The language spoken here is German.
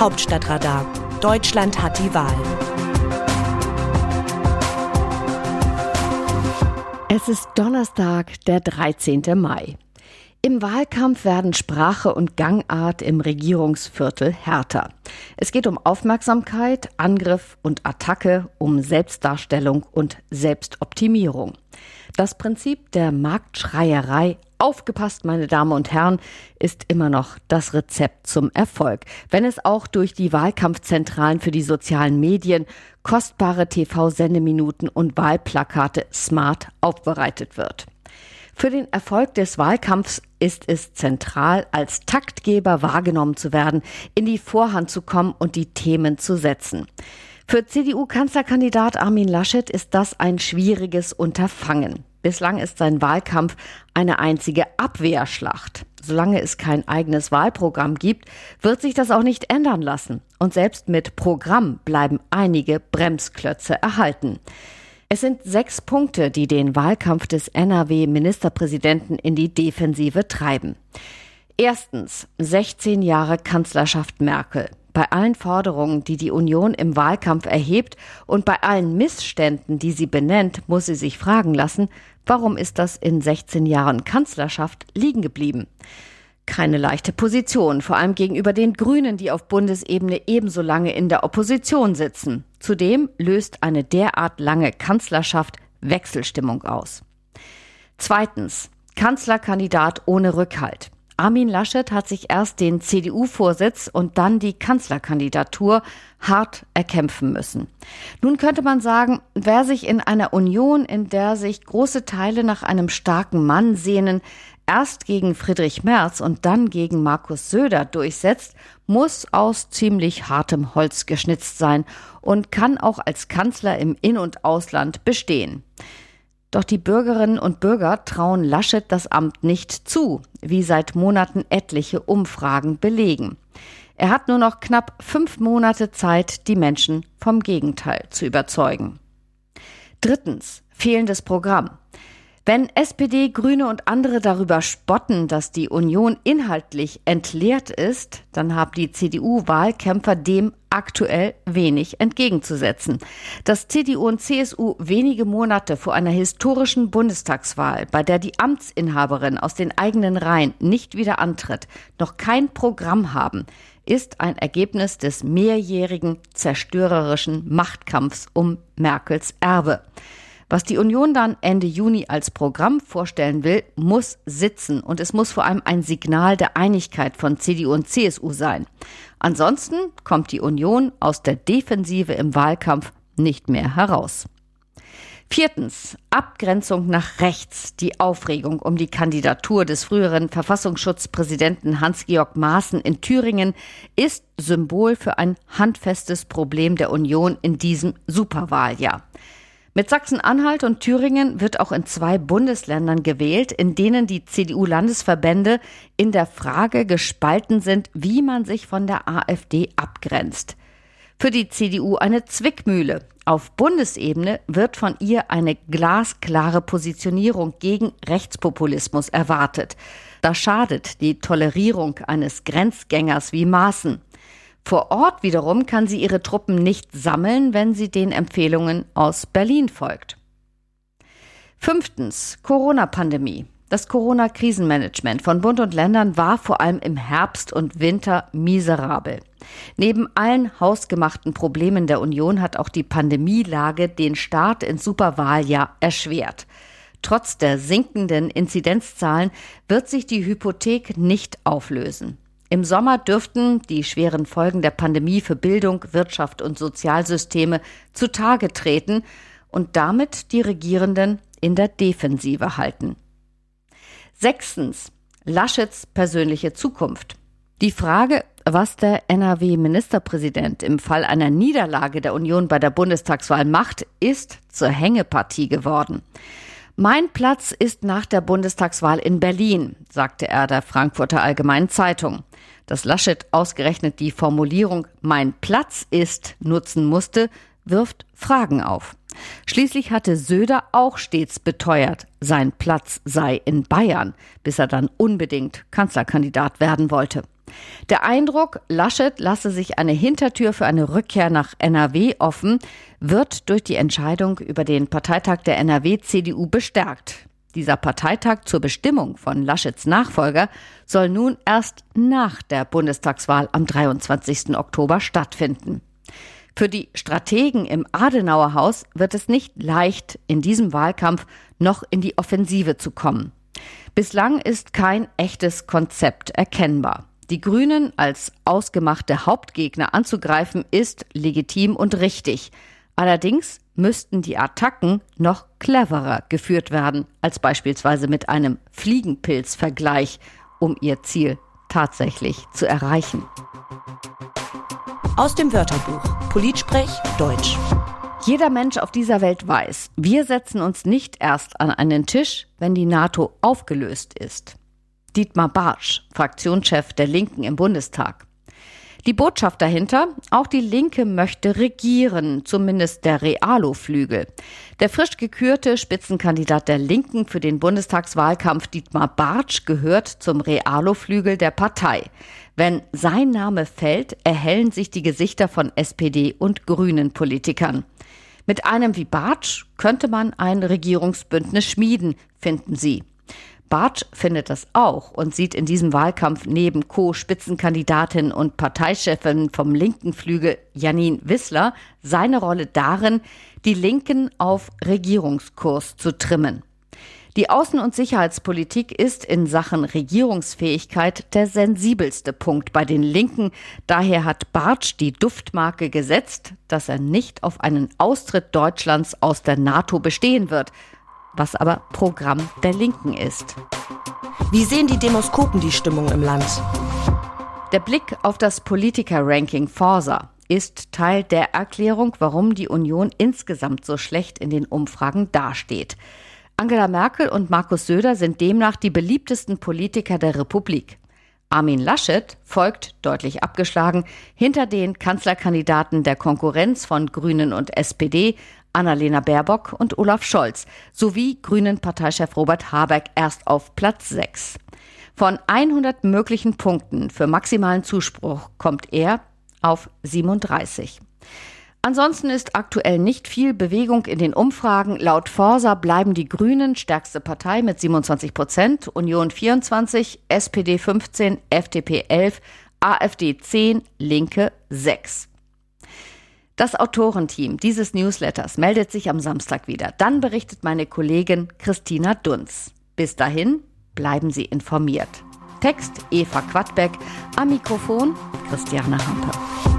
Hauptstadtradar. Deutschland hat die Wahl. Es ist Donnerstag, der 13. Mai. Im Wahlkampf werden Sprache und Gangart im Regierungsviertel härter. Es geht um Aufmerksamkeit, Angriff und Attacke, um Selbstdarstellung und Selbstoptimierung. Das Prinzip der Marktschreierei Aufgepasst, meine Damen und Herren, ist immer noch das Rezept zum Erfolg, wenn es auch durch die Wahlkampfzentralen für die sozialen Medien kostbare TV-Sendeminuten und Wahlplakate smart aufbereitet wird. Für den Erfolg des Wahlkampfs ist es zentral, als Taktgeber wahrgenommen zu werden, in die Vorhand zu kommen und die Themen zu setzen. Für CDU-Kanzlerkandidat Armin Laschet ist das ein schwieriges Unterfangen. Bislang ist sein Wahlkampf eine einzige Abwehrschlacht. Solange es kein eigenes Wahlprogramm gibt, wird sich das auch nicht ändern lassen. Und selbst mit Programm bleiben einige Bremsklötze erhalten. Es sind sechs Punkte, die den Wahlkampf des NRW-Ministerpräsidenten in die Defensive treiben. Erstens 16 Jahre Kanzlerschaft Merkel. Bei allen Forderungen, die die Union im Wahlkampf erhebt und bei allen Missständen, die sie benennt, muss sie sich fragen lassen, warum ist das in 16 Jahren Kanzlerschaft liegen geblieben? Keine leichte Position, vor allem gegenüber den Grünen, die auf Bundesebene ebenso lange in der Opposition sitzen. Zudem löst eine derart lange Kanzlerschaft Wechselstimmung aus. Zweitens. Kanzlerkandidat ohne Rückhalt. Armin Laschet hat sich erst den CDU-Vorsitz und dann die Kanzlerkandidatur hart erkämpfen müssen. Nun könnte man sagen, wer sich in einer Union, in der sich große Teile nach einem starken Mann sehnen, erst gegen Friedrich Merz und dann gegen Markus Söder durchsetzt, muss aus ziemlich hartem Holz geschnitzt sein und kann auch als Kanzler im In- und Ausland bestehen. Doch die Bürgerinnen und Bürger trauen Laschet das Amt nicht zu, wie seit Monaten etliche Umfragen belegen. Er hat nur noch knapp fünf Monate Zeit, die Menschen vom Gegenteil zu überzeugen. Drittens. Fehlendes Programm. Wenn SPD, Grüne und andere darüber spotten, dass die Union inhaltlich entleert ist, dann haben die CDU-Wahlkämpfer dem aktuell wenig entgegenzusetzen. Dass CDU und CSU wenige Monate vor einer historischen Bundestagswahl, bei der die Amtsinhaberin aus den eigenen Reihen nicht wieder antritt, noch kein Programm haben, ist ein Ergebnis des mehrjährigen zerstörerischen Machtkampfs um Merkels Erbe. Was die Union dann Ende Juni als Programm vorstellen will, muss sitzen und es muss vor allem ein Signal der Einigkeit von CDU und CSU sein. Ansonsten kommt die Union aus der Defensive im Wahlkampf nicht mehr heraus. Viertens. Abgrenzung nach rechts. Die Aufregung um die Kandidatur des früheren Verfassungsschutzpräsidenten Hans-Georg Maaßen in Thüringen ist Symbol für ein handfestes Problem der Union in diesem Superwahljahr. Mit Sachsen-Anhalt und Thüringen wird auch in zwei Bundesländern gewählt, in denen die CDU-Landesverbände in der Frage gespalten sind, wie man sich von der AfD abgrenzt. Für die CDU eine Zwickmühle. Auf Bundesebene wird von ihr eine glasklare Positionierung gegen Rechtspopulismus erwartet. Das schadet die Tolerierung eines Grenzgängers wie Maaßen. Vor Ort wiederum kann sie ihre Truppen nicht sammeln, wenn sie den Empfehlungen aus Berlin folgt. Fünftens. Corona-Pandemie. Das Corona-Krisenmanagement von Bund und Ländern war vor allem im Herbst und Winter miserabel. Neben allen hausgemachten Problemen der Union hat auch die Pandemielage den Start ins Superwahljahr erschwert. Trotz der sinkenden Inzidenzzahlen wird sich die Hypothek nicht auflösen. Im Sommer dürften die schweren Folgen der Pandemie für Bildung, Wirtschaft und Sozialsysteme zutage treten und damit die Regierenden in der Defensive halten. Sechstens. Laschets persönliche Zukunft. Die Frage, was der NRW-Ministerpräsident im Fall einer Niederlage der Union bei der Bundestagswahl macht, ist zur Hängepartie geworden. Mein Platz ist nach der Bundestagswahl in Berlin, sagte er der Frankfurter Allgemeinen Zeitung. Dass Laschet ausgerechnet die Formulierung Mein Platz ist nutzen musste, wirft Fragen auf. Schließlich hatte Söder auch stets beteuert, sein Platz sei in Bayern, bis er dann unbedingt Kanzlerkandidat werden wollte. Der Eindruck, Laschet lasse sich eine Hintertür für eine Rückkehr nach NRW offen, wird durch die Entscheidung über den Parteitag der NRW-CDU bestärkt. Dieser Parteitag zur Bestimmung von Laschets Nachfolger soll nun erst nach der Bundestagswahl am 23. Oktober stattfinden. Für die Strategen im Adenauer Haus wird es nicht leicht, in diesem Wahlkampf noch in die Offensive zu kommen. Bislang ist kein echtes Konzept erkennbar. Die Grünen als ausgemachte Hauptgegner anzugreifen ist legitim und richtig. Allerdings müssten die Attacken noch cleverer geführt werden als beispielsweise mit einem Fliegenpilz-Vergleich, um ihr Ziel tatsächlich zu erreichen. Aus dem Wörterbuch Politsprech Deutsch. Jeder Mensch auf dieser Welt weiß, wir setzen uns nicht erst an einen Tisch, wenn die NATO aufgelöst ist. Dietmar Bartsch, Fraktionschef der Linken im Bundestag. Die Botschaft dahinter, auch die Linke möchte regieren, zumindest der Realo-Flügel. Der frisch gekürte Spitzenkandidat der Linken für den Bundestagswahlkampf Dietmar Bartsch gehört zum Realo-Flügel der Partei. Wenn sein Name fällt, erhellen sich die Gesichter von SPD und Grünen Politikern. Mit einem wie Bartsch könnte man ein Regierungsbündnis schmieden, finden sie. Bartsch findet das auch und sieht in diesem Wahlkampf neben Co-Spitzenkandidatin und Parteichefin vom linken Flügel Janine Wissler seine Rolle darin, die Linken auf Regierungskurs zu trimmen. Die Außen- und Sicherheitspolitik ist in Sachen Regierungsfähigkeit der sensibelste Punkt bei den Linken. Daher hat Bartsch die Duftmarke gesetzt, dass er nicht auf einen Austritt Deutschlands aus der NATO bestehen wird was aber Programm der Linken ist. Wie sehen die Demoskopen die Stimmung im Land? Der Blick auf das Politiker-Ranking Forsa ist Teil der Erklärung, warum die Union insgesamt so schlecht in den Umfragen dasteht. Angela Merkel und Markus Söder sind demnach die beliebtesten Politiker der Republik. Armin Laschet folgt deutlich abgeschlagen hinter den Kanzlerkandidaten der Konkurrenz von Grünen und SPD, Annalena Baerbock und Olaf Scholz sowie Grünen-Parteichef Robert Habeck erst auf Platz 6. Von 100 möglichen Punkten für maximalen Zuspruch kommt er auf 37. Ansonsten ist aktuell nicht viel Bewegung in den Umfragen. Laut Forsa bleiben die Grünen stärkste Partei mit 27 Prozent, Union 24, SPD 15, FDP 11, AfD 10, Linke 6. Das Autorenteam dieses Newsletters meldet sich am Samstag wieder. Dann berichtet meine Kollegin Christina Dunz. Bis dahin bleiben Sie informiert. Text Eva Quadbeck, am Mikrofon Christiane Hampe.